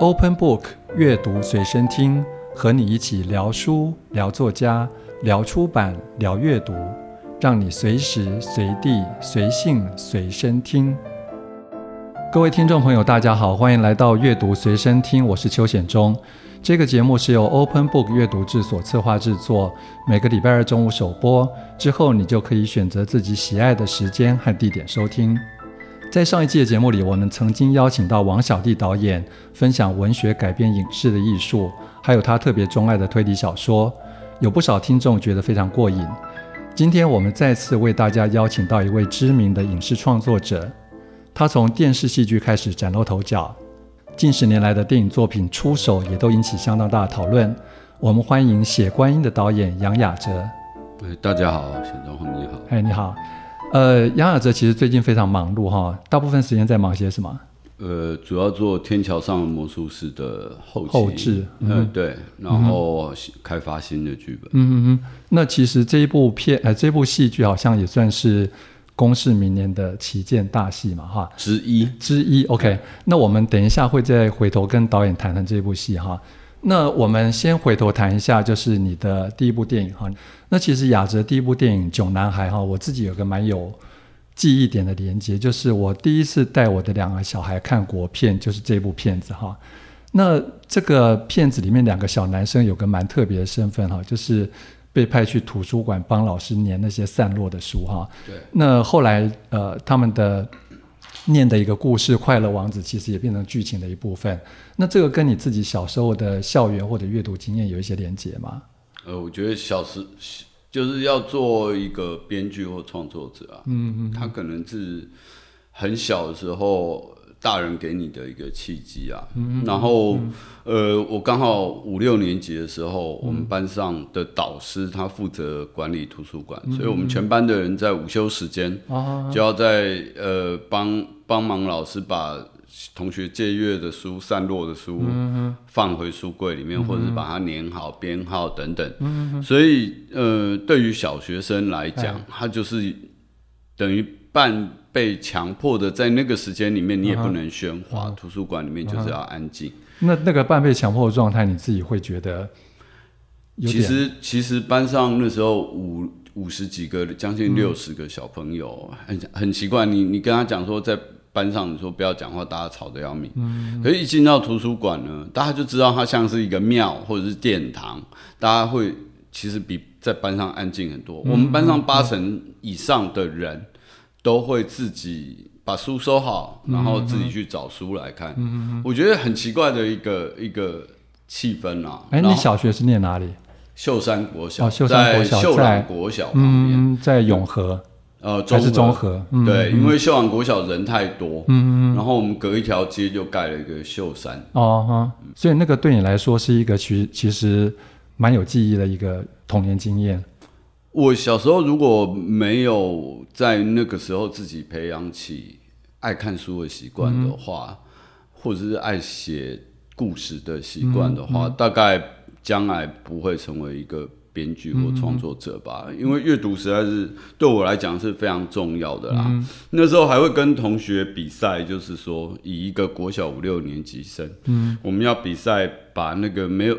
Open Book 阅读随身听，和你一起聊书、聊作家、聊出版、聊阅读，让你随时随地随性随身听。各位听众朋友，大家好，欢迎来到阅读随身听，我是邱显忠。这个节目是由 Open Book 阅读制所策划制作，每个礼拜二中午首播，之后你就可以选择自己喜爱的时间和地点收听。在上一季的节目里，我们曾经邀请到王小弟导演分享文学改编影视的艺术，还有他特别钟爱的推理小说，有不少听众觉得非常过瘾。今天我们再次为大家邀请到一位知名的影视创作者，他从电视戏剧开始崭露头角，近十年来的电影作品出手也都引起相当大的讨论。我们欢迎《写观音》的导演杨雅喆。大家好，显忠你好。哎，你好。呃，杨雅哲其实最近非常忙碌哈，大部分时间在忙些什么？呃，主要做《天桥上的魔术师》的后期后置，嗯、呃，对，然后开发新的剧本。嗯嗯嗯。那其实这一部片，呃，这部戏剧好像也算是公视明年的旗舰大戏嘛，哈，之一之一。OK，那我们等一下会再回头跟导演谈谈这部戏哈。那我们先回头谈一下，就是你的第一部电影哈。那其实雅哲第一部电影《囧男孩》哈，我自己有个蛮有记忆点的连接，就是我第一次带我的两个小孩看国片，就是这部片子哈。那这个片子里面两个小男生有个蛮特别的身份哈，就是被派去图书馆帮老师粘那些散落的书哈。对。那后来呃，他们的念的一个故事《快乐王子》其实也变成剧情的一部分。那这个跟你自己小时候的校园或者阅读经验有一些连结吗？呃，我觉得小时就是要做一个编剧或创作者啊，嗯嗯，他可能是很小的时候大人给你的一个契机啊，嗯，然后，嗯，呃，我刚好五六年级的时候，我们班上的导师他负责管理图书馆，嗯，所以我们全班的人在午休时间就要在呃帮帮忙老师把。同学借阅的书、散落的书，嗯、放回书柜里面，嗯、或者是把它粘好、编号等等。嗯、所以，呃，对于小学生来讲，他就是等于半被强迫的，在那个时间里面，你也不能喧哗。嗯、图书馆里面就是要安静。那那个半被强迫的状态，你自己会觉得？其实，其实班上那时候五五十几个，将近六十个小朋友，嗯、很很奇怪。你你跟他讲说在。班上你说不要讲话，大家吵得要命。嗯，可是一进到图书馆呢，大家就知道它像是一个庙或者是殿堂，大家会其实比在班上安静很多。嗯、我们班上八成以上的人都会自己把书收好，嗯、然后自己去找书来看。嗯，我觉得很奇怪的一个一个气氛啊。哎、欸，你小学是念哪里？秀山国小，哦、秀山国小在秀朗国小旁边、嗯，在永和。呃，还是中和，嗯、对，嗯、因为秀朗国小人太多，嗯，然后我们隔一条街就盖了一个秀山，哦哈，所以那个对你来说是一个其其实蛮有记忆的一个童年经验。我小时候如果没有在那个时候自己培养起爱看书的习惯的话，嗯、或者是爱写故事的习惯的话，嗯嗯、大概将来不会成为一个。编剧或创作者吧，嗯、因为阅读实在是对我来讲是非常重要的啦。嗯、那时候还会跟同学比赛，就是说以一个国小五六年级生，嗯，我们要比赛把那个没有，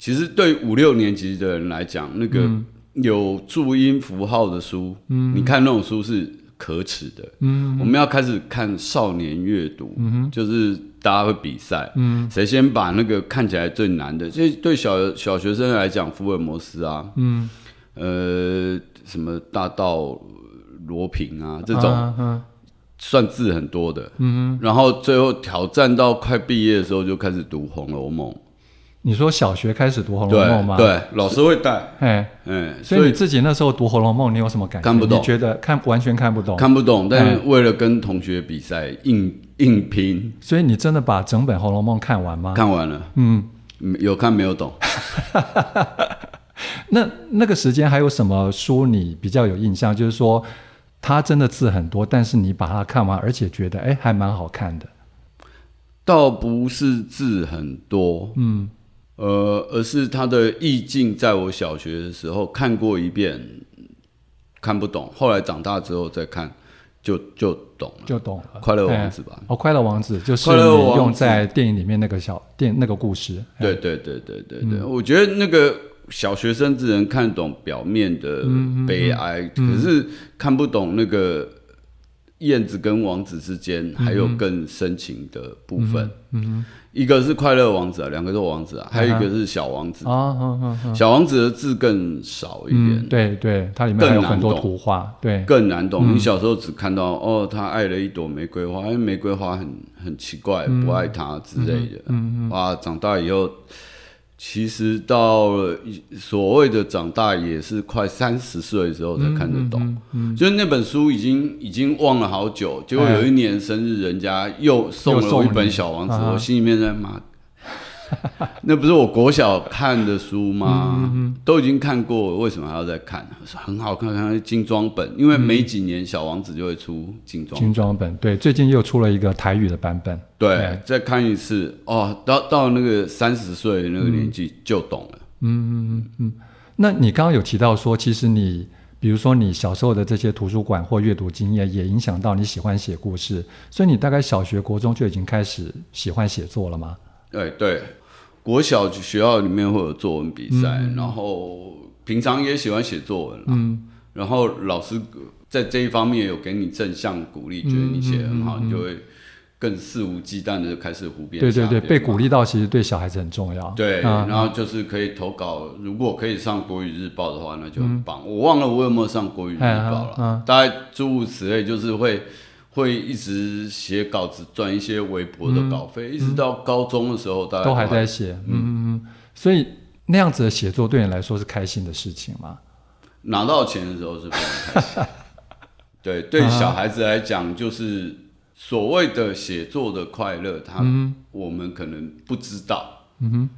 其实对五六年级的人来讲，那个有注音符号的书，嗯，你看那种书是可耻的，嗯，我们要开始看少年阅读，嗯，就是。大家会比赛，嗯，谁先把那个看起来最难的，就对小小学生来讲，福尔摩斯啊，嗯，呃，什么大道罗平啊，这种算字很多的，嗯，然后最后挑战到快毕业的时候，就开始读《红楼梦》。你说小学开始读《红楼梦》吗？对，老师会带。哎，嗯，所以你自己那时候读《红楼梦》，你有什么感觉？看不懂，你觉得看完全看不懂？看不懂，但是为了跟同学比赛，硬硬拼。所以你真的把整本《红楼梦》看完吗？看完了。嗯，有看没有懂。那那个时间还有什么书你比较有印象？就是说，它真的字很多，但是你把它看完，而且觉得哎，还蛮好看的。倒不是字很多，嗯。呃，而是他的意境，在我小学的时候看过一遍，看不懂。后来长大之后再看，就就懂了，就懂了。快乐王子吧？哦，快乐王子就是用在电影里面那个小电那个故事。对对对对对对，我觉得那个小学生只能看懂表面的悲哀，可是看不懂那个燕子跟王子之间还有更深情的部分。嗯。一个是快乐王子啊，两个都王子啊，还有一个是小王子啊。小王子的字更少一点，对对，它里面还有很多图画，对，更难懂。你小时候只看到哦，他爱了一朵玫瑰花，因为玫瑰花很很奇怪，不爱他之类的。嗯嗯哇，长大以后。其实到了所谓的长大，也是快三十岁之后才看得懂。就是那本书已经已经忘了好久，结果有一年生日，人家又送了我一本《小王子》，我心里面在骂。那不是我国小看的书吗？嗯嗯、都已经看过，为什么还要再看？很好看，看精装本，因为每几年小王子就会出精装精装本。对，最近又出了一个台语的版本。对，对再看一次哦，到到那个三十岁那个年纪就懂了。嗯嗯嗯嗯。那你刚刚有提到说，其实你比如说你小时候的这些图书馆或阅读经验，也影响到你喜欢写故事，所以你大概小学、国中就已经开始喜欢写作了吗？对对。国小学校里面会有作文比赛，嗯、然后平常也喜欢写作文，嗯，然后老师在这一方面有给你正向鼓励，嗯、觉得你写得很好，嗯、你就会更肆无忌惮的开始胡编。对对对，被鼓励到其实对小孩子很重要。对，嗯、然后就是可以投稿，如果可以上国语日报的话，那就很棒。嗯、我忘了我有没有上国语日报了，大概诸如此类，就是会。会一直写稿子赚一些微薄的稿费，嗯、一直到高中的时候，大家都还在写。嗯嗯嗯。所以那样子的写作对你来说是开心的事情吗？拿到钱的时候是非常开心。对，对小孩子来讲，就是所谓的写作的快乐，他、嗯、我们可能不知道。嗯哼。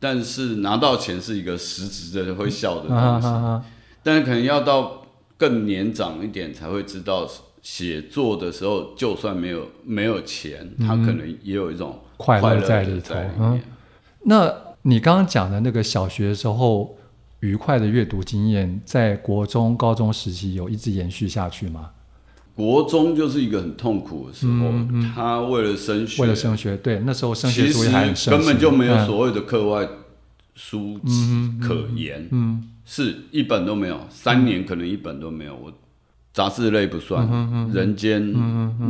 但是拿到钱是一个实质的会笑的东西，嗯啊、但是可能要到更年长一点才会知道。写作的时候，就算没有没有钱，他可能也有一种快乐在里头。嗯，那你刚刚讲的那个小学的时候愉快的阅读经验，在国中、高中时期有一直延续下去吗？国中就是一个很痛苦的时候，嗯嗯、他为了升学，为了升学，对，那时候升学主义还很，根本就没有所谓的课外书籍可言，嗯是一本都没有，三年可能一本都没有，我。杂志类不算，人间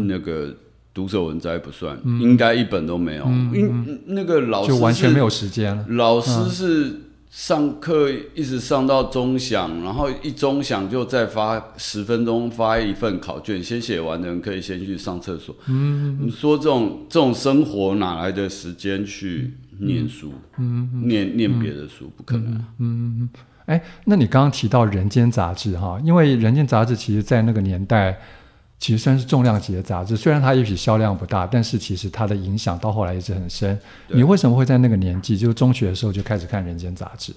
那个读者文摘不算，应该一本都没有。因那个老师就完全没有时间了。老师是上课一直上到钟响，然后一钟响就再发十分钟发一份考卷，先写完的人可以先去上厕所。你说这种这种生活哪来的时间去念书？念念别的书不可能。哎，那你刚刚提到《人间》杂志哈，因为《人间》杂志其实在那个年代，其实算是重量级的杂志。虽然它也许销量不大，但是其实它的影响到后来一直很深。你为什么会在那个年纪，就是中学的时候就开始看《人间》杂志？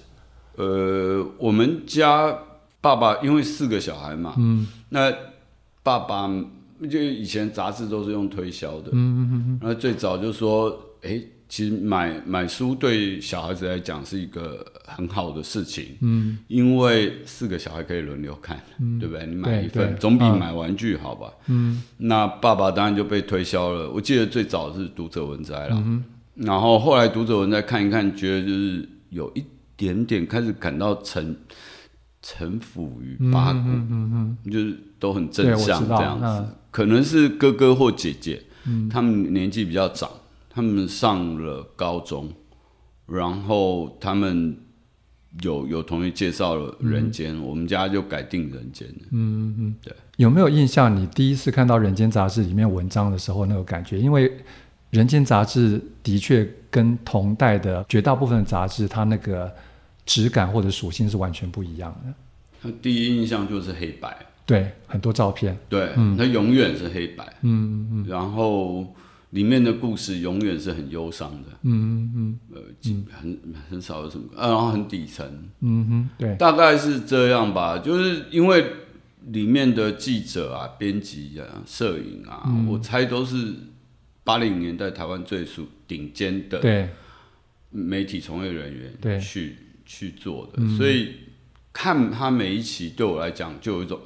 呃，我们家爸爸因为四个小孩嘛，嗯，那爸爸就以前杂志都是用推销的，嗯嗯嗯，那最早就说，哎。其实买买书对小孩子来讲是一个很好的事情，嗯，因为四个小孩可以轮流看，嗯、对不对？你买一份总比买玩具好吧？嗯，那爸爸当然就被推销了。我记得最早是读者文摘了，嗯、然后后来读者文摘看一看，觉得就是有一点点开始感到臣臣服于八股，嗯嗯嗯、就是都很正向这样子。嗯、可能是哥哥或姐姐，嗯、他们年纪比较长。他们上了高中，然后他们有有同学介绍了《人间》嗯，我们家就改定《人间》了。嗯嗯，对。有没有印象？你第一次看到《人间》杂志里面文章的时候，那个感觉？因为《人间》杂志的确跟同代的绝大部分的杂志，它那个质感或者属性是完全不一样的。他第一印象就是黑白，对，很多照片，对，嗯，它永远是黑白，嗯嗯，然后。里面的故事永远是很忧伤的，嗯嗯呃，很很少有什么，啊，然后很底层，嗯哼，对，大概是这样吧。就是因为里面的记者啊、编辑啊、摄影啊，嗯、我猜都是八零年代台湾最属顶尖的对。媒体从业人员对。去去做的，嗯、所以看他每一期对我来讲就有一种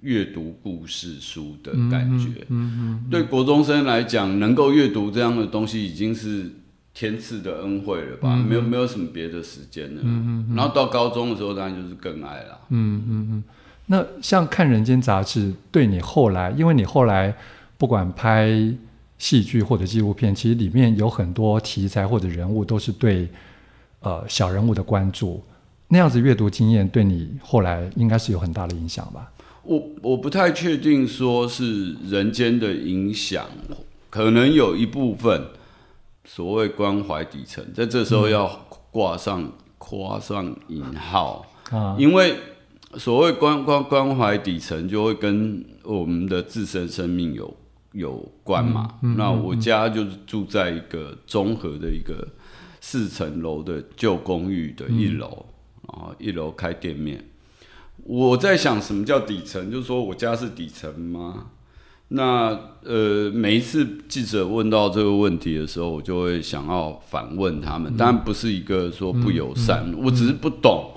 阅读故事书的感觉。嗯，嗯，嗯，对国中生来讲，能够阅读这样的东西已经是天赐的恩惠了吧？嗯、没有没有什么别的时间了。嗯，然后到高中的时候，当然就是更爱了。嗯嗯嗯。那像看《人间杂志》，对你后来，因为你后来不管拍戏剧或者纪录片，其实里面有很多题材或者人物都是对呃小人物的关注。那样子阅读经验对你后来应该是有很大的影响吧？我我不太确定说是人间的影响，可能有一部分所谓关怀底层，在这时候要挂上挂上引号啊，因为所谓关关关怀底层，就会跟我们的自身生命有有关嘛。嗯嗯嗯、那我家就是住在一个综合的一个四层楼的旧公寓的一楼。嗯啊，一楼开店面，我在想什么叫底层？就是说我家是底层吗？那呃，每一次记者问到这个问题的时候，我就会想要反问他们，当然不是一个说不友善，嗯嗯嗯、我只是不懂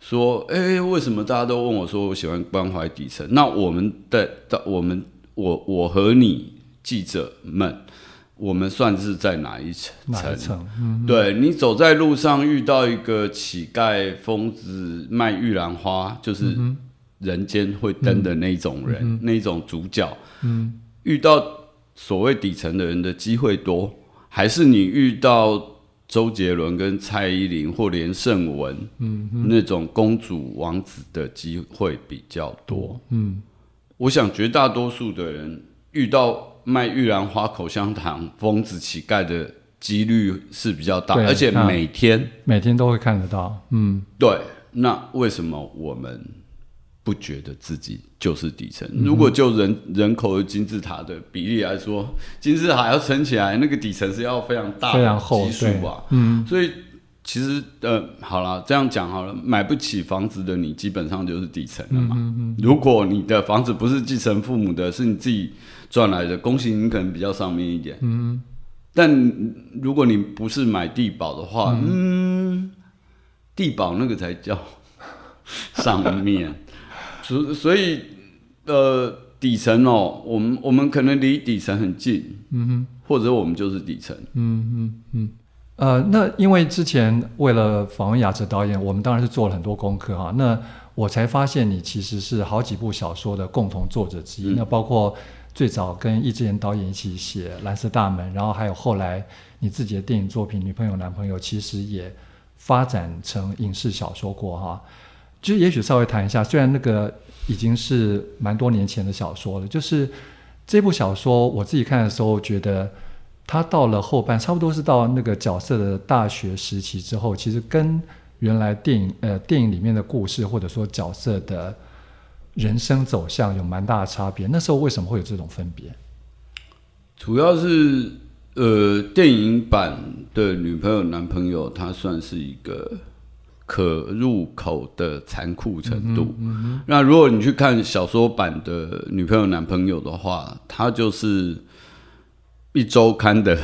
说，哎、欸，为什么大家都问我说我喜欢关怀底层？那我们的，我们，我，我和你记者们。我们算是在哪一层？哪一层？嗯、对，你走在路上遇到一个乞丐、疯子卖玉兰花，就是人间会登的那种人，嗯、那种主角。嗯、遇到所谓底层的人的机会多，还是你遇到周杰伦跟蔡依林或连胜文，嗯、那种公主王子的机会比较多？嗯，我想绝大多数的人遇到。卖玉兰花、口香糖、疯子、乞丐的几率是比较大，而且每天每天都会看得到。嗯，对。那为什么我们不觉得自己就是底层？嗯、如果就人人口的金字塔的比例来说，金字塔要撑起来，那个底层是要非常大、非常厚基数吧？嗯，所以其实呃，好了，这样讲好了，买不起房子的你，基本上就是底层了嘛。嗯嗯嗯、如果你的房子不是继承父母的，是你自己。赚来的，恭喜你，可能比较上面一点。嗯，但如果你不是买地保的话，嗯，嗯，地保那个才叫上面。所所以，呃，底层哦，我们我们可能离底层很近，嗯哼，或者我们就是底层。嗯嗯嗯。呃，那因为之前为了访问雅哲导演，我们当然是做了很多功课哈。那我才发现你其实是好几部小说的共同作者之一，嗯、那包括。最早跟易智言导演一起写《蓝色大门》，然后还有后来你自己的电影作品《女朋友男朋友》，其实也发展成影视小说过哈。就也许稍微谈一下，虽然那个已经是蛮多年前的小说了，就是这部小说我自己看的时候，觉得他到了后半，差不多是到那个角色的大学时期之后，其实跟原来电影呃电影里面的故事或者说角色的。人生走向有蛮大的差别，那时候为什么会有这种分别？主要是呃，电影版的女朋友男朋友，他算是一个可入口的残酷程度。嗯嗯、那如果你去看小说版的女朋友男朋友的话，他就是一周刊的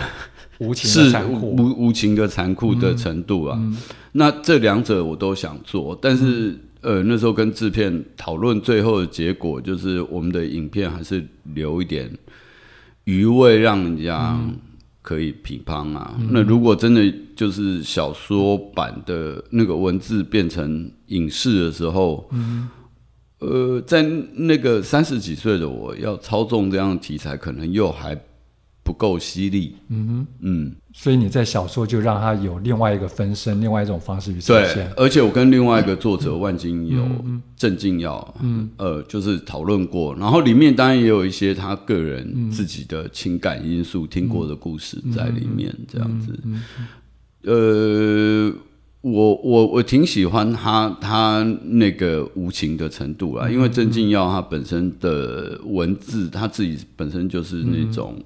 无情的无无情的残酷的程度啊。嗯嗯、那这两者我都想做，但是。嗯呃，那时候跟制片讨论，最后的结果就是我们的影片还是留一点余味，让人家可以评判啊。嗯、那如果真的就是小说版的那个文字变成影视的时候，嗯、呃，在那个三十几岁的我要操纵这样的题材，可能又还。不够犀利，嗯哼，嗯，所以你在小说就让他有另外一个分身，另外一种方式去呈现。对，而且我跟另外一个作者万金有、郑敬耀，嗯，呃，就是讨论过，然后里面当然也有一些他个人自己的情感因素、听过的故事在里面，这样子。呃，我我我挺喜欢他他那个无情的程度啦，因为郑敬耀他本身的文字，他自己本身就是那种。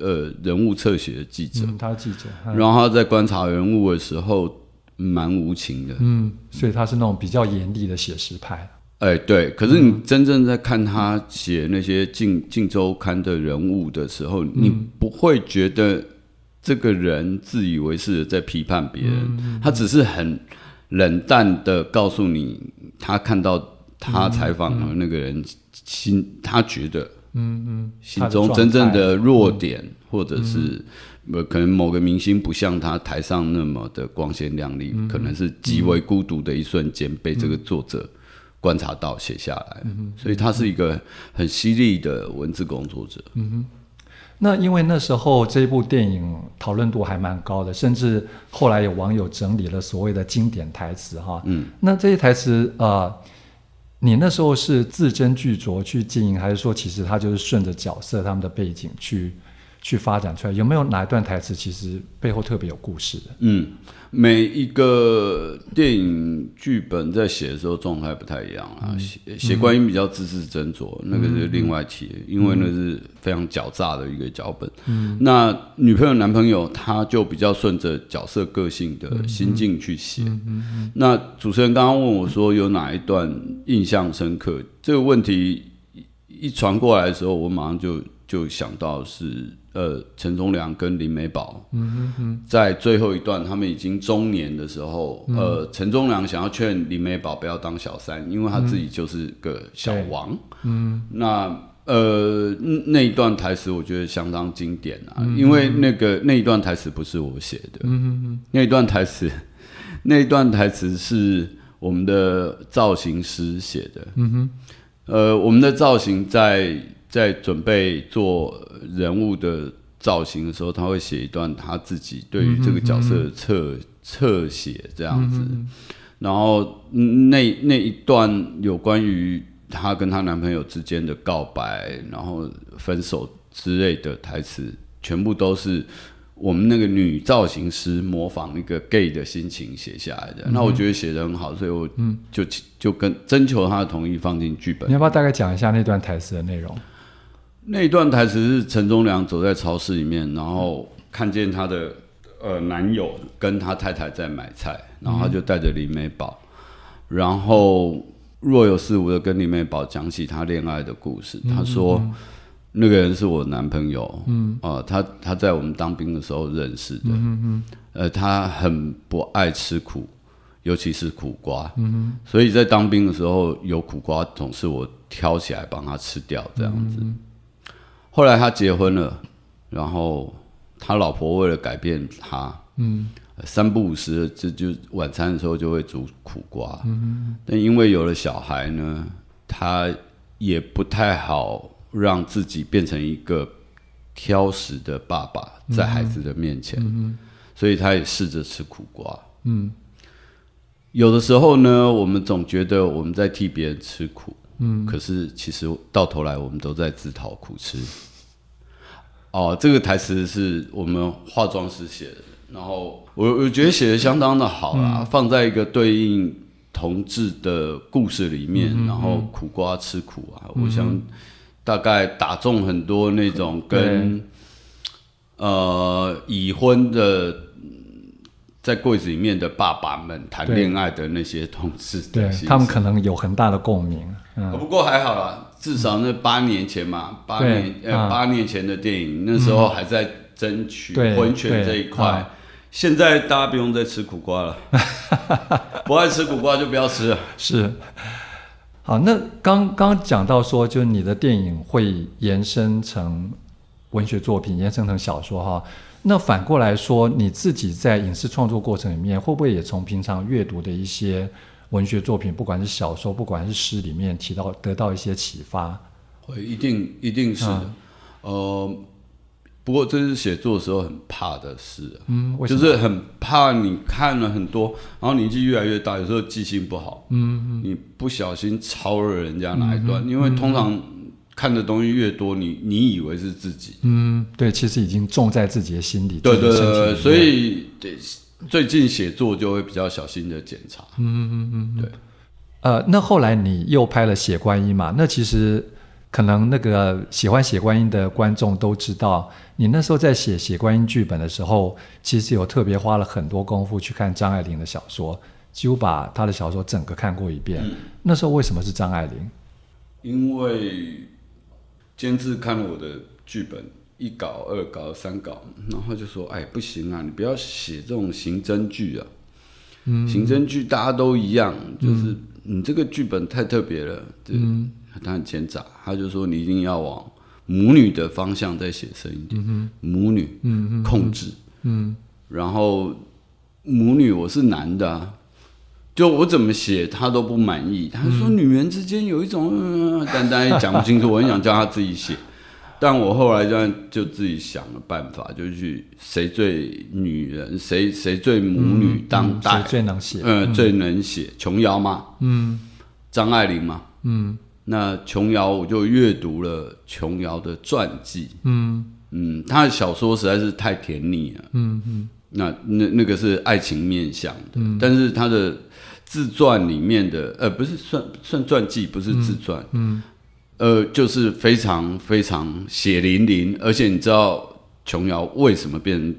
呃，人物侧写的记者，嗯、他记者，然后他在观察人物的时候蛮无情的，嗯，所以他是那种比较严厉的写实派。哎、欸，对，可是你真正在看他写那些《镜镜周刊》的人物的时候，嗯、你不会觉得这个人自以为是的在批判别人，嗯、他只是很冷淡的告诉你他看到他采访的那个人心，他觉得，嗯嗯，心中真正的弱点，或者是可能某个明星不像他台上那么的光鲜亮丽，可能是极为孤独的一瞬间，被这个作者观察到写下来，所以他是一个很犀利的文字工作者。嗯哼。那因为那时候这部电影讨论度还蛮高的，甚至后来有网友整理了所谓的经典台词哈。嗯。那这些台词呃，你那时候是字斟句酌去经营，还是说其实他就是顺着角色他们的背景去去发展出来？有没有哪一段台词其实背后特别有故事的？嗯。每一个电影剧本在写的时候状态不太一样啊，写写观音比较字字斟酌，那个是另外提，因为那是非常狡诈的一个脚本。嗯那女朋友男朋友他就比较顺着角色个性的心境去写。那主持人刚刚问我说有哪一段印象深刻？这个问题一传过来的时候，我马上就就想到是。呃，陈忠良跟林美宝，嗯哼哼，在最后一段，他们已经中年的时候，嗯、呃，陈忠良想要劝林美宝不要当小三，因为他自己就是个小王。嗯，那呃，那一段台词我觉得相当经典啊，嗯、因为那个那一段台词不是我写的，那一段台词，那一段台词是我们的造型师写的。嗯哼，呃，我们的造型在。在准备做人物的造型的时候，他会写一段他自己对于这个角色的侧侧写这样子，然后那那一段有关于她跟她男朋友之间的告白，然后分手之类的台词，全部都是我们那个女造型师模仿一个 gay 的心情写下来的。那我觉得写的很好，所以我就就跟征求他的同意放进剧本。你要不要大概讲一下那段台词的内容？那一段台词是陈忠良走在超市里面，然后看见他的呃男友跟他太太在买菜，然后他就带着林美宝，然后若有似无的跟林美宝讲起他恋爱的故事。他说那个人是我男朋友，嗯啊，他他在我们当兵的时候认识的，嗯呃，他很不爱吃苦，尤其是苦瓜，嗯，所以在当兵的时候有苦瓜总是我挑起来帮他吃掉这样子。后来他结婚了，然后他老婆为了改变他，嗯，三不五时就就晚餐的时候就会煮苦瓜，嗯，但因为有了小孩呢，他也不太好让自己变成一个挑食的爸爸，在孩子的面前，嗯，所以他也试着吃苦瓜，嗯，有的时候呢，我们总觉得我们在替别人吃苦。嗯，可是其实到头来我们都在自讨苦吃。哦，这个台词是我们化妆师写的，然后我我觉得写的相当的好啦，嗯、放在一个对应同志的故事里面，嗯、然后苦瓜吃苦啊，嗯、我想大概打中很多那种跟、嗯、呃已婚的。在柜子里面的爸爸们谈恋爱的那些同事，对他们可能有很大的共鸣。嗯，不过还好啦，至少那八年前嘛，八年呃八年前的电影，那时候还在争取婚权这一块。现在大家不用再吃苦瓜了，不爱吃苦瓜就不要吃了。是，好，那刚刚讲到说，就是你的电影会延伸成文学作品，延伸成小说哈。那反过来说，你自己在影视创作过程里面，会不会也从平常阅读的一些文学作品，不管是小说，不管是诗里面提到，得到一些启发？会，一定一定是的。嗯、呃，不过这是写作的时候很怕的事。嗯，就是很怕你看了很多，然后年纪越来越大，有时候记性不好。嗯嗯，你不小心抄了人家哪一段，嗯、因为通常。看的东西越多，你你以为是自己，嗯，对，其实已经种在自己的心里。对对对，所以对最近写作就会比较小心的检查。嗯嗯嗯，对。呃，那后来你又拍了《写观音》嘛？那其实可能那个喜欢《写观音》的观众都知道，你那时候在写《写观音》剧本的时候，其实有特别花了很多功夫去看张爱玲的小说，几乎把她的小说整个看过一遍。嗯、那时候为什么是张爱玲？因为。监制看了我的剧本一稿、二稿、三稿，然后就说：“哎，不行啊，你不要写这种刑侦剧啊！嗯、刑侦剧大家都一样，就是你这个剧本太特别了，嗯，他很奸诈，他就说你一定要往母女的方向再写深一点，嗯、母女，嗯控制，嗯，然后母女我是男的、啊，就我怎么写他都不满意，他说女人之间有一种，嗯、但但也讲不清楚，我很想叫他自己写。但我后来就就自己想了办法，就去谁最女人，谁谁最母女当代，谁、嗯嗯、最能写，嗯，最能写琼瑶嘛，嗯，张爱玲嘛，嗯，那琼瑶我就阅读了琼瑶的传记，嗯。嗯，她的小说实在是太甜腻了，嗯嗯，那那那个是爱情面向的，嗯、但是她的自传里面的，呃，不是算算传记，不是自传，嗯。嗯呃，就是非常非常血淋淋，而且你知道琼瑶为什么变成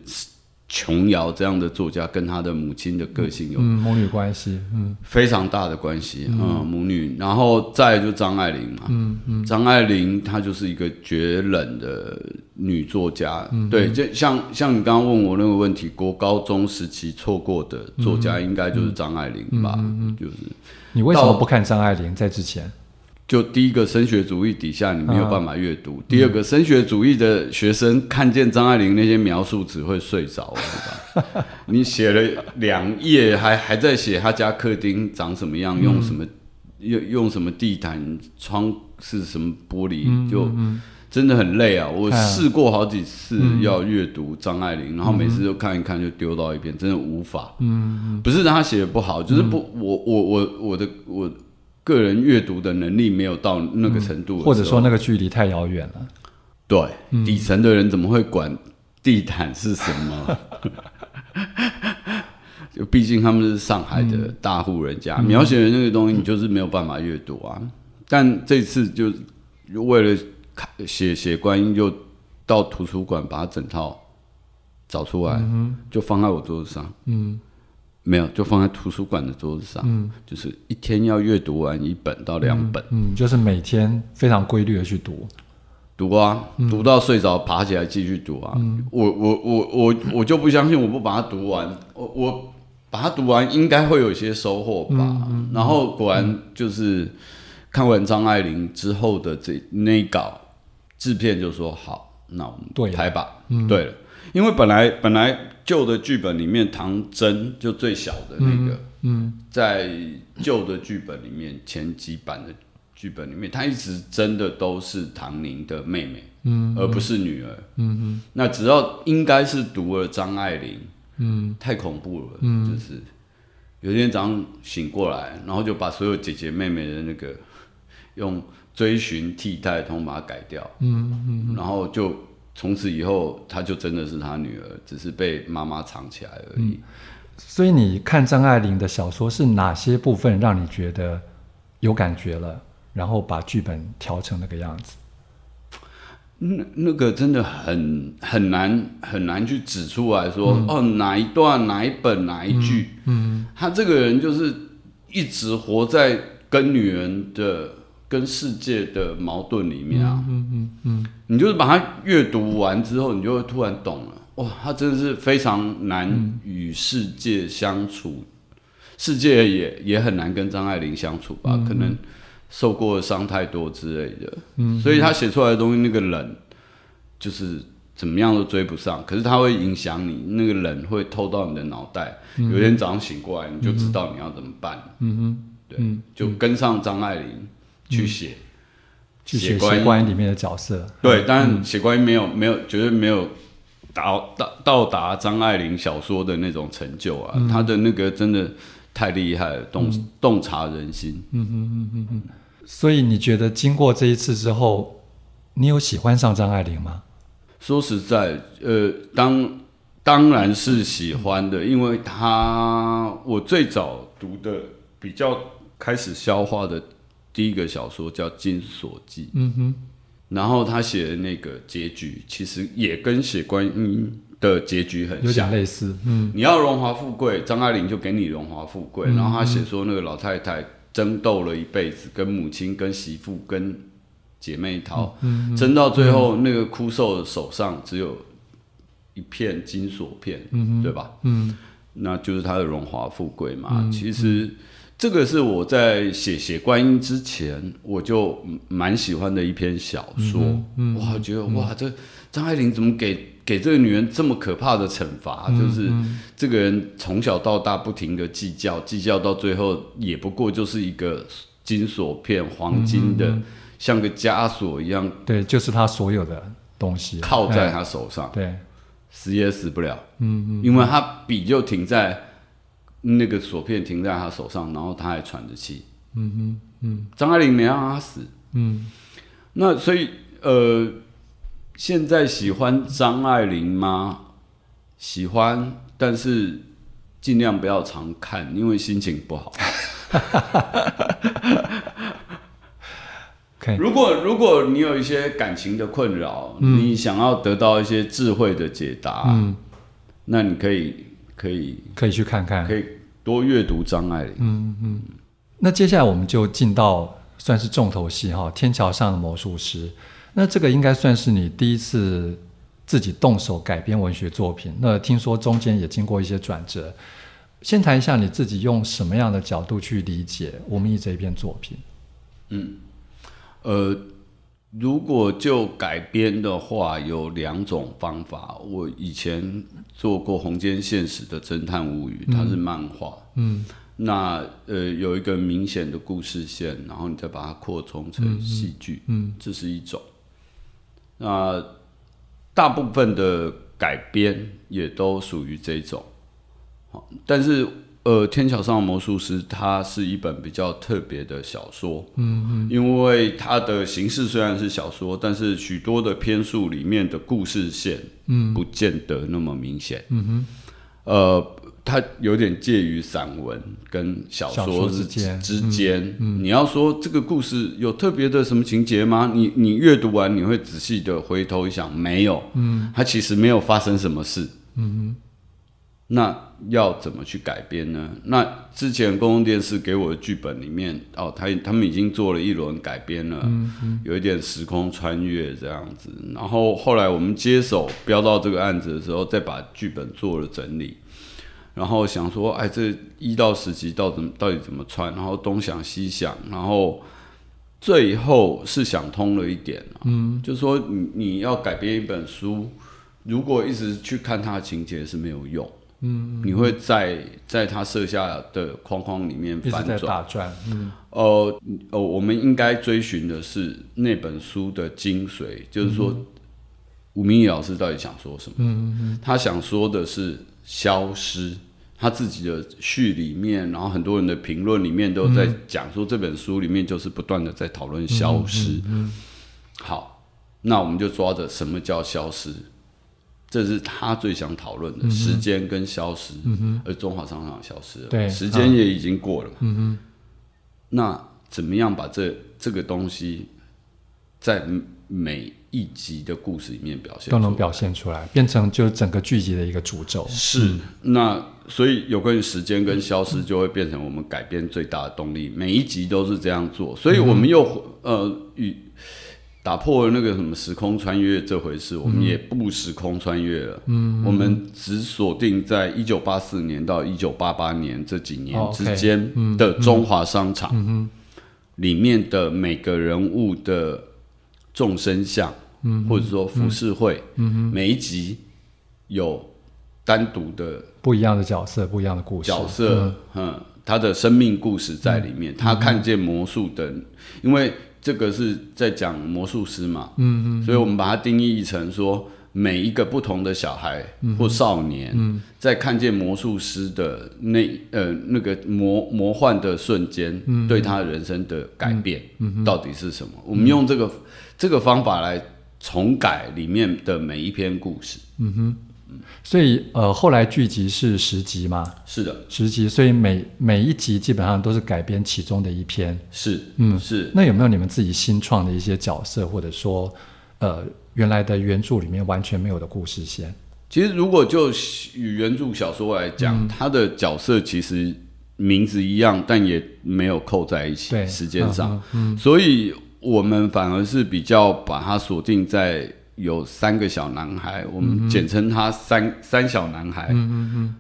琼瑶这样的作家，跟她的母亲的个性有嗯母女关系，嗯。非常大的关系，嗯，嗯母女，然后再就张爱玲嘛，嗯嗯，张爱玲她就是一个绝冷的女作家，嗯、对，就像像你刚刚问我那个问题，国高中时期错过的作家应该就是张爱玲吧，嗯嗯、就是。你为什么不看张爱玲？在之前？就第一个升学主义底下，你没有办法阅读；第二个升学主义的学生看见张爱玲那些描述，只会睡着？你写了两页，还还在写他家客厅长什么样，用什么用用什么地毯，窗是什么玻璃，就真的很累啊！我试过好几次要阅读张爱玲，然后每次都看一看就丢到一边，真的无法。嗯，不是让他写的不好，就是不，我我我我的我。个人阅读的能力没有到那个程度，或者说那个距离太遥远了。对，底层的人怎么会管地毯是什么？就毕竟他们是上海的大户人家，描写的那个东西你就是没有办法阅读啊。但这次就为了写写观音，就到图书馆把它整套找出来，就放在我桌子上。嗯。没有，就放在图书馆的桌子上。嗯，就是一天要阅读完一本到两本嗯。嗯，就是每天非常规律的去读，读啊，嗯、读到睡着，爬起来继续读啊。嗯、我我我我我就不相信，我不把它读完，我我把它读完，应该会有一些收获吧。嗯嗯、然后果然就是看完张爱玲之后的这那一稿，制片就说好，那我们对拍吧。对了，对了，因为本来本来。旧的剧本里面，唐真就最小的那个，嗯嗯、在旧的剧本里面，前几版的剧本里面，她一直真的都是唐宁的妹妹，嗯、而不是女儿。嗯嗯、那只要应该是读了张爱玲，嗯、太恐怖了，嗯、就是有一天早上醒过来，然后就把所有姐姐妹妹的那个用追寻替代通把它改掉，嗯嗯、然后就。从此以后，她就真的是她女儿，只是被妈妈藏起来而已。嗯，所以你看张爱玲的小说是哪些部分让你觉得有感觉了，然后把剧本调成那个样子？那那个真的很很难很难去指出来说，嗯、哦，哪一段哪一本哪一句？嗯，他这个人就是一直活在跟女人的。跟世界的矛盾里面啊，嗯嗯嗯，你就是把它阅读完之后，你就会突然懂了，哇，他真的是非常难与世界相处，世界也也很难跟张爱玲相处吧，可能受过的伤太多之类的，嗯，所以他写出来的东西那个冷，就是怎么样都追不上，可是他会影响你，那个冷会透到你的脑袋，有一天早上醒过来，你就知道你要怎么办，嗯哼，对，就跟上张爱玲。去写，去写观音里面的角色。对，但写观音没有没有绝对没有到到到达张爱玲小说的那种成就啊！他的那个真的太厉害了，洞洞察人心。嗯嗯嗯嗯嗯。所以你觉得经过这一次之后，你有喜欢上张爱玲吗？说实在，呃，当当然是喜欢的，因为他我最早读的比较开始消化的。第一个小说叫《金锁记》，嗯哼，然后他写的那个结局，其实也跟写观音的结局很像，有点类似。嗯，你要荣华富贵，张爱玲就给你荣华富贵。嗯、然后他写说那个老太太争斗了一辈子，跟母亲、跟媳妇、跟姐妹淘，嗯，争到最后，那个枯瘦的手上只有一片金锁片，对吧？嗯，那就是他的荣华富贵嘛。嗯、其实。这个是我在写写观音之前，我就蛮喜欢的一篇小说。嗯嗯、哇，觉得哇，这张爱玲怎么给给这个女人这么可怕的惩罚？嗯、就是这个人从小到大不停的计较，计较到最后也不过就是一个金锁片、黄金的，像个枷锁一样。对，就是他所有的东西靠在他手上。对。死也死不了，嗯嗯，因为他笔就停在那个锁片停在他手上，然后他还喘着气，嗯哼嗯，张爱玲没让他死，嗯，那所以呃，现在喜欢张爱玲吗？喜欢，但是尽量不要常看，因为心情不好。如果如果你有一些感情的困扰，嗯、你想要得到一些智慧的解答，嗯、那你可以可以可以去看看，可以多阅读张爱玲。嗯嗯。那接下来我们就进到算是重头戏哈，《天桥上的魔术师》。那这个应该算是你第一次自己动手改编文学作品。那听说中间也经过一些转折，先谈一下你自己用什么样的角度去理解《吴明益》这一篇作品。嗯。呃，如果就改编的话，有两种方法。我以前做过《红间现实》的侦探物语，它是漫画。嗯，那呃有一个明显的故事线，然后你再把它扩充成戏剧。嗯，嗯，这是一种。那大部分的改编也都属于这种。好，但是。呃，《天桥上的魔术师》它是一本比较特别的小说，嗯嗯，因为它的形式虽然是小说，但是许多的篇数里面的故事线，嗯，不见得那么明显，嗯哼，呃，它有点介于散文跟小说之间，之间，嗯。嗯、你要说这个故事有特别的什么情节吗？你你阅读完你会仔细的回头一想，没有，嗯，它其实没有发生什么事，嗯哼。那要怎么去改编呢？那之前公共电视给我的剧本里面，哦，他他们已经做了一轮改编了，嗯嗯、有一点时空穿越这样子。然后后来我们接手标到这个案子的时候，再把剧本做了整理，然后想说，哎，这一到十集到怎到底怎么穿？然后东想西想，然后最后是想通了一点，啊，嗯，就是说你你要改编一本书，如果一直去看它的情节是没有用。嗯，你会在在他设下的框框里面反转，打转。嗯，呃，呃，我们应该追寻的是那本书的精髓，就是说，吴明义老师到底想说什么？嗯嗯，他想说的是消失。他自己的序里面，然后很多人的评论里面都在讲说，这本书里面就是不断的在讨论消失。嗯，嗯，好，那我们就抓着什么叫消失。这是他最想讨论的时间跟消失，嗯，而中华商场消失了，对，时间也已经过了嘛，嗯，那怎么样把这这个东西在每一集的故事里面表现都能表现出来，变成就整个剧集的一个主轴。是，嗯、那所以有关于时间跟消失，就会变成我们改编最大的动力。每一集都是这样做，所以我们又、嗯、呃与。打破了那个什么时空穿越这回事，我们也不时空穿越了。嗯，我们只锁定在一九八四年到一九八八年这几年之间的中华商场里面的每个人物的众生相，或者说浮世绘，每一集有单独的不一样的角色，不一样的故事。角色，嗯，他的生命故事在里面，他看见魔术的，因为。这个是在讲魔术师嘛，嗯嗯，所以我们把它定义成说，每一个不同的小孩或少年，在看见魔术师的那呃那个魔魔幻的瞬间，对他人生的改变到底是什么？我们用这个这个方法来重改里面的每一篇故事，嗯哼。所以，呃，后来剧集是十集吗？是的，十集。所以每每一集基本上都是改编其中的一篇。是，嗯，是。那有没有你们自己新创的一些角色，或者说，呃，原来的原著里面完全没有的故事线？其实，如果就与原著小说来讲，嗯、它的角色其实名字一样，但也没有扣在一起。对，时间上，嗯，嗯，所以我们反而是比较把它锁定在。有三个小男孩，我们简称他三、嗯、三小男孩。嗯嗯嗯。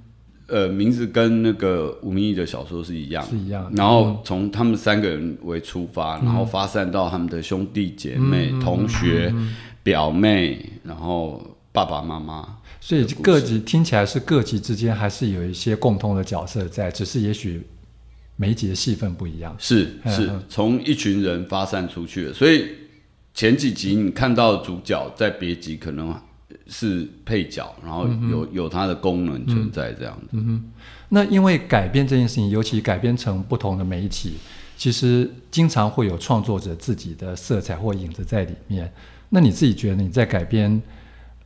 呃，名字跟那个吴明义的小说是一样，是一样。然后从他们三个人为出发，嗯、然后发散到他们的兄弟姐妹、嗯、同学、嗯、表妹，然后爸爸妈妈。所以各级听起来是各级之间还是有一些共通的角色在，只是也许每一集的戏份不一样。是是，从一群人发散出去的，所以前几集你看到的主角在别集可能。是配角，然后有有它的功能存在这样子。嗯哼，那因为改编这件事情，尤其改编成不同的媒体，其实经常会有创作者自己的色彩或影子在里面。那你自己觉得你在改编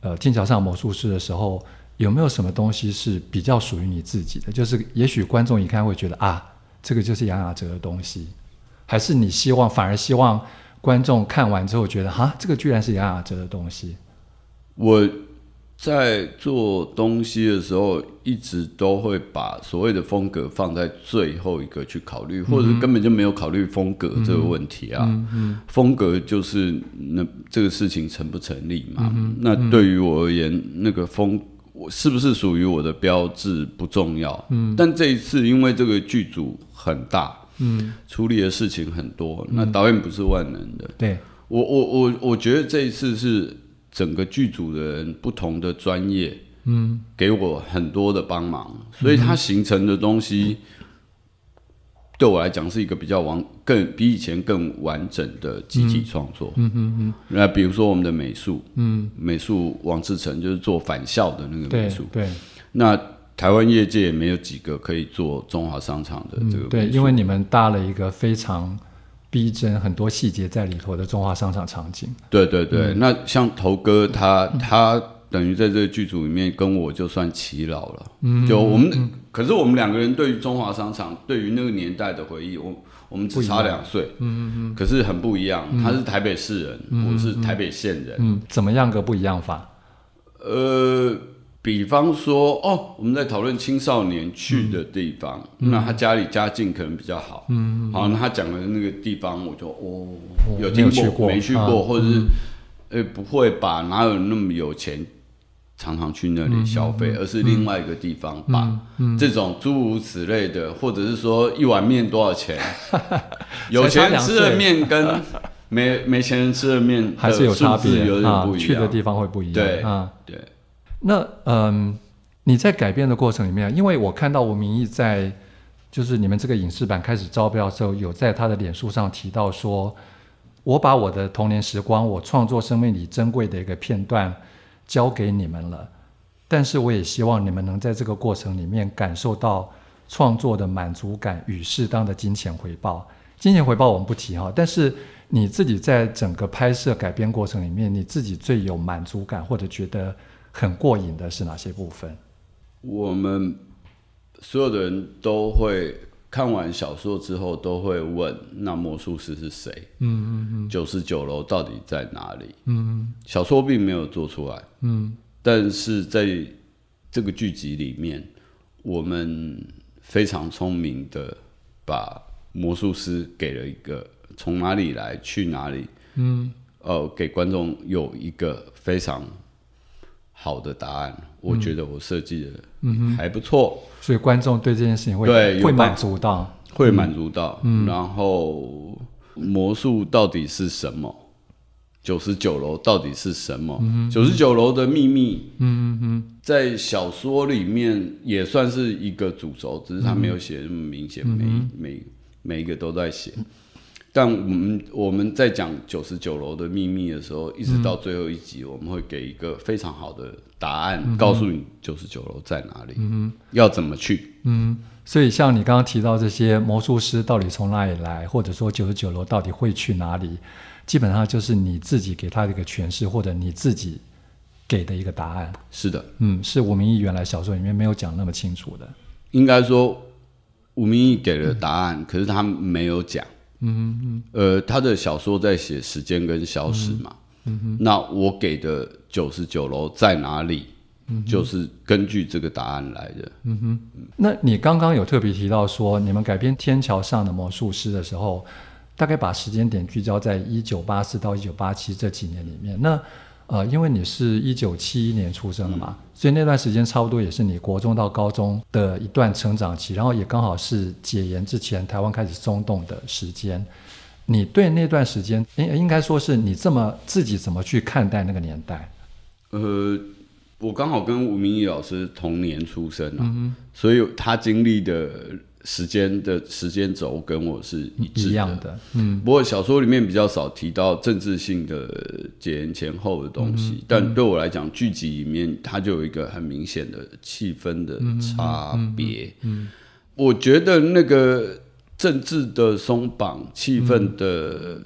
呃《天桥上魔术师》的时候，有没有什么东西是比较属于你自己的？就是也许观众一看会觉得啊，这个就是杨雅哲的东西，还是你希望反而希望观众看完之后觉得哈，这个居然是杨雅哲的东西？我在做东西的时候，一直都会把所谓的风格放在最后一个去考虑，或者根本就没有考虑风格这个问题啊。嗯嗯、风格就是那这个事情成不成立嘛？那对于我而言，那个风是不是属于我的标志不重要。嗯、但这一次，因为这个剧组很大，嗯、处理的事情很多，那导演不是万能的。对我，我我我觉得这一次是。整个剧组的人不同的专业，嗯，给我很多的帮忙，嗯、所以它形成的东西，对我来讲是一个比较完更比以前更完整的集体创作。嗯嗯嗯。那比如说我们的美术，嗯，美术王志成就是做返校的那个美术，对。那台湾业界也没有几个可以做中华商场的这个、嗯，对，因为你们搭了一个非常。逼真很多细节在里头的中华商场场景，对对对。嗯、那像头哥他他等于在这个剧组里面跟我就算耆老了，嗯，就我们，嗯、可是我们两个人对于中华商场，对于那个年代的回忆，我我们只差两岁，嗯嗯，可是很不一样。他是台北市人，嗯、我是台北县人，嗯，怎么样个不一样法？呃。比方说，哦，我们在讨论青少年去的地方，嗯、那他家里家境可能比较好，嗯，好，那他讲的那个地方，我就哦，有听过，没去过，没去过啊、或者是，不会吧？哪有那么有钱，常常去那里消费，嗯、而是另外一个地方吧？嗯、这种诸如此类的，或者是说一碗面多少钱？有钱人吃的面跟没没钱人吃的面还是有差别，有点不一样，去的地方会不一样，对，啊，对。那嗯，你在改编的过程里面，因为我看到吴明义在，就是你们这个影视版开始招标的时候，有在他的脸书上提到说，我把我的童年时光，我创作生命里珍贵的一个片段交给你们了，但是我也希望你们能在这个过程里面感受到创作的满足感与适当的金钱回报。金钱回报我们不提哈，但是你自己在整个拍摄改编过程里面，你自己最有满足感或者觉得。很过瘾的是哪些部分？我们所有的人都会看完小说之后都会问：那魔术师是谁？嗯嗯嗯。九十九楼到底在哪里？嗯。小说并没有做出来。嗯。但是在这个剧集里面，我们非常聪明的把魔术师给了一个从哪里来，去哪里。嗯。呃，给观众有一个非常。好的答案，我觉得我设计的还不错，嗯，所以观众对这件事情会对会满足到，会满足到。嗯，然后魔术到底是什么？九十九楼到底是什么？九十九楼的秘密，嗯嗯，在小说里面也算是一个主轴，只是他没有写那么明显，每每每一个都在写。但我们我们在讲九十九楼的秘密的时候，一直到最后一集，我们会给一个非常好的答案，嗯、告诉你九十九楼在哪里，嗯、要怎么去。嗯，所以像你刚刚提到这些魔术师到底从哪里来，或者说九十九楼到底会去哪里，基本上就是你自己给他的一个诠释，或者你自己给的一个答案。是的，嗯，是吴明义原来小说里面没有讲那么清楚的。应该说，吴明义给了答案，嗯、可是他没有讲。嗯嗯，呃，他的小说在写时间跟消失嘛，嗯哼，那我给的九十九楼在哪里，嗯、就是根据这个答案来的。嗯哼，那你刚刚有特别提到说，你们改编《天桥上的魔术师》的时候，大概把时间点聚焦在一九八四到一九八七这几年里面。那呃，因为你是一九七一年出生的嘛，嗯、所以那段时间差不多也是你国中到高中的一段成长期，然后也刚好是解严之前台湾开始松动的时间。你对那段时间，应应该说是你这么自己怎么去看待那个年代？呃，我刚好跟吴明义老师同年出生啊，嗯、所以他经历的。时间的时间轴跟我是一致的，一样的，嗯。不过小说里面比较少提到政治性的解严前后的东西，嗯、但对我来讲，剧集里面它就有一个很明显的气氛的差别。嗯，我觉得那个政治的松绑、气氛的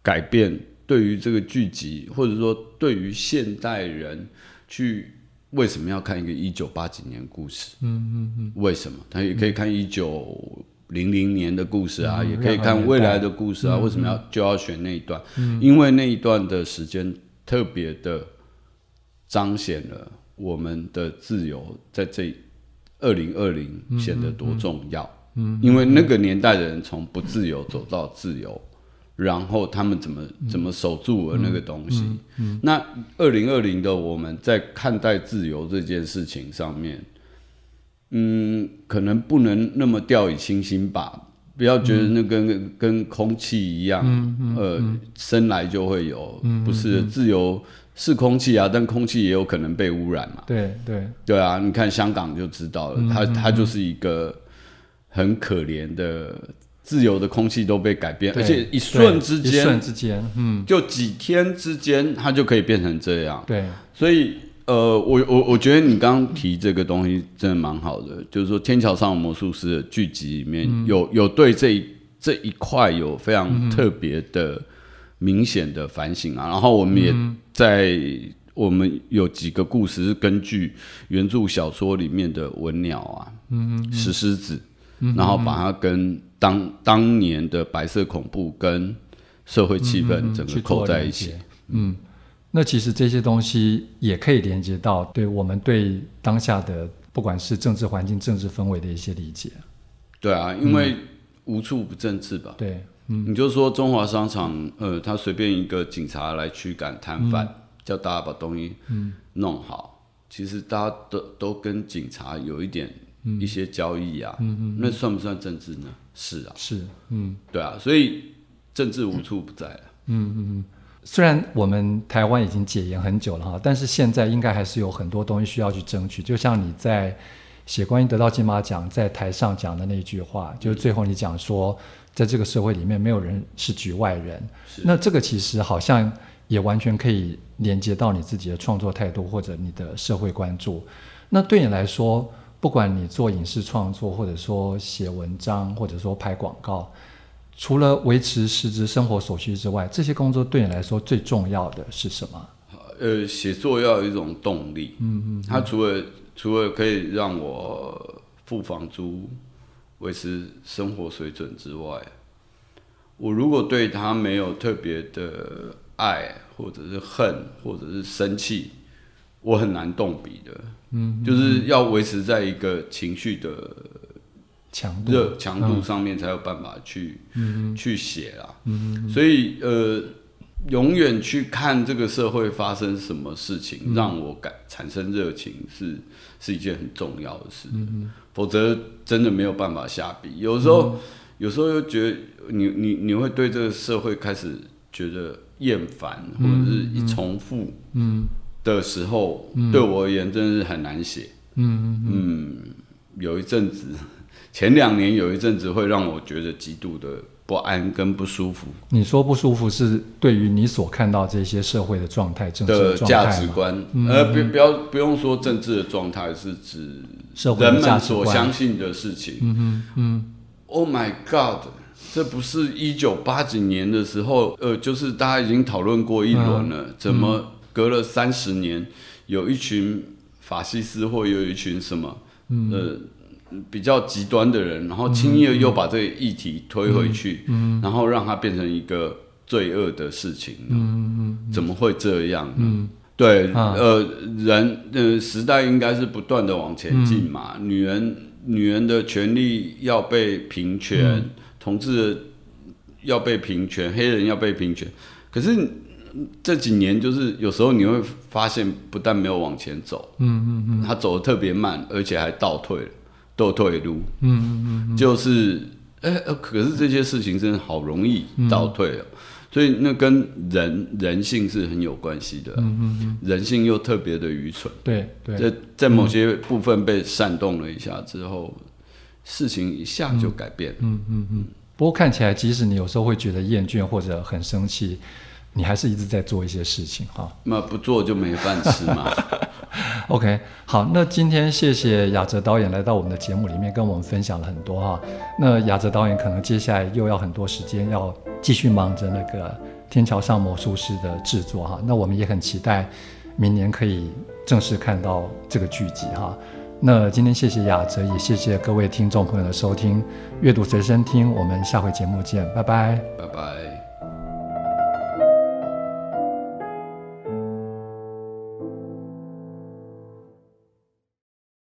改变，对于这个剧集，或者说对于现代人去。为什么要看一个一九八几年故事？嗯嗯嗯，为什么？他也可以看一九零零年的故事啊，嗯、也可以看未来的故事啊。嗯、为什么要就要选那一段？嗯、因为那一段的时间特别的彰显了我们的自由，在这二零二零显得多重要。嗯，因为那个年代的人从不自由走到自由。然后他们怎么怎么守住了那个东西？那二零二零的我们在看待自由这件事情上面，嗯，可能不能那么掉以轻心吧。不要觉得那跟、嗯、跟空气一样，呃，生来就会有，嗯、不是自由是空气啊，但空气也有可能被污染嘛。对对对啊！你看香港就知道了，嗯、它它就是一个很可怜的。自由的空气都被改变，而且一瞬之间，一瞬之间，嗯，就几天之间，它就可以变成这样。对，所以，呃，我我我觉得你刚刚提这个东西真的蛮好的，就是说《天桥上的魔术师》的剧集里面有、嗯、有对这一这一块有非常特别的明显的反省啊。嗯、然后我们也在我们有几个故事是根据原著小说里面的文鸟啊，嗯，石狮子，嗯、然后把它跟当当年的白色恐怖跟社会气氛整个扣在一起，嗯，那其实这些东西也可以连接到对我们对当下的不管是政治环境、政治氛围的一些理解。对啊，因为无处不政治吧？嗯、对，嗯，你就说中华商场，呃，他随便一个警察来驱赶摊贩，嗯、叫大家把东西弄好，嗯、其实大家都都跟警察有一点。一些交易啊，嗯嗯，那算不算政治呢？是啊，是，嗯，对啊，所以政治无处不在了。嗯嗯嗯，虽然我们台湾已经解严很久了哈，但是现在应该还是有很多东西需要去争取。就像你在写关于得到金马奖在台上讲的那一句话，就是最后你讲说，在这个社会里面没有人是局外人。是那这个其实好像也完全可以连接到你自己的创作态度或者你的社会关注。那对你来说，不管你做影视创作，或者说写文章，或者说拍广告，除了维持实质生活所需之外，这些工作对你来说最重要的是什么？呃，写作要有一种动力。嗯嗯，它除了除了可以让我付房租、维持生活水准之外，我如果对他没有特别的爱，或者是恨，或者是生气，我很难动笔的。嗯，就是要维持在一个情绪的强热强度上面，才有办法去、嗯、去写啊。嗯、所以呃，永远去看这个社会发生什么事情，嗯、让我感产生热情是是一件很重要的事。嗯、否则真的没有办法下笔。有时候，嗯、有时候又觉得你你你会对这个社会开始觉得厌烦，或者是一重复。嗯。嗯的时候，对我而言真的是很难写。嗯嗯，嗯，有一阵子，前两年有一阵子会让我觉得极度的不安跟不舒服。你说不舒服是对于你所看到这些社会的状态、政治的价值观，嗯、呃，不不要不用说政治的状态，是指人们所相信的事情。嗯嗯嗯。Oh my God！这不是一九八几年的时候，呃，就是大家已经讨论过一轮了，嗯、怎么？隔了三十年，有一群法西斯或有一群什么，嗯、呃，比较极端的人，然后轻易的又把这个议题推回去，然后让它变成一个罪恶的事情，嗯、怎么会这样呢？嗯、对，啊、呃，人呃时代应该是不断的往前进嘛，嗯、女人女人的权利要被平权，嗯、同志要被平权，黑人要被平权，可是。这几年就是有时候你会发现，不但没有往前走，嗯嗯嗯，他走的特别慢，而且还倒退了，倒退路，嗯嗯嗯，就是，哎、欸，可是这些事情真的好容易倒退了，嗯、所以那跟人人性是很有关系的，嗯嗯嗯，人性又特别的愚蠢，对对，在在某些部分被煽动了一下之后，嗯、事情一下就改变了，嗯嗯嗯。不过看起来，即使你有时候会觉得厌倦或者很生气，你还是一直在做一些事情哈。那不做就没饭吃嘛。OK，好，那今天谢谢雅哲导演来到我们的节目里面跟我们分享了很多哈。那雅哲导演可能接下来又要很多时间要继续忙着那个《天桥上魔术师》的制作哈。那我们也很期待明年可以正式看到这个剧集哈。那今天谢谢雅哲，也谢谢各位听众朋友的收听，阅读随身听，我们下回节目见，拜拜，拜拜。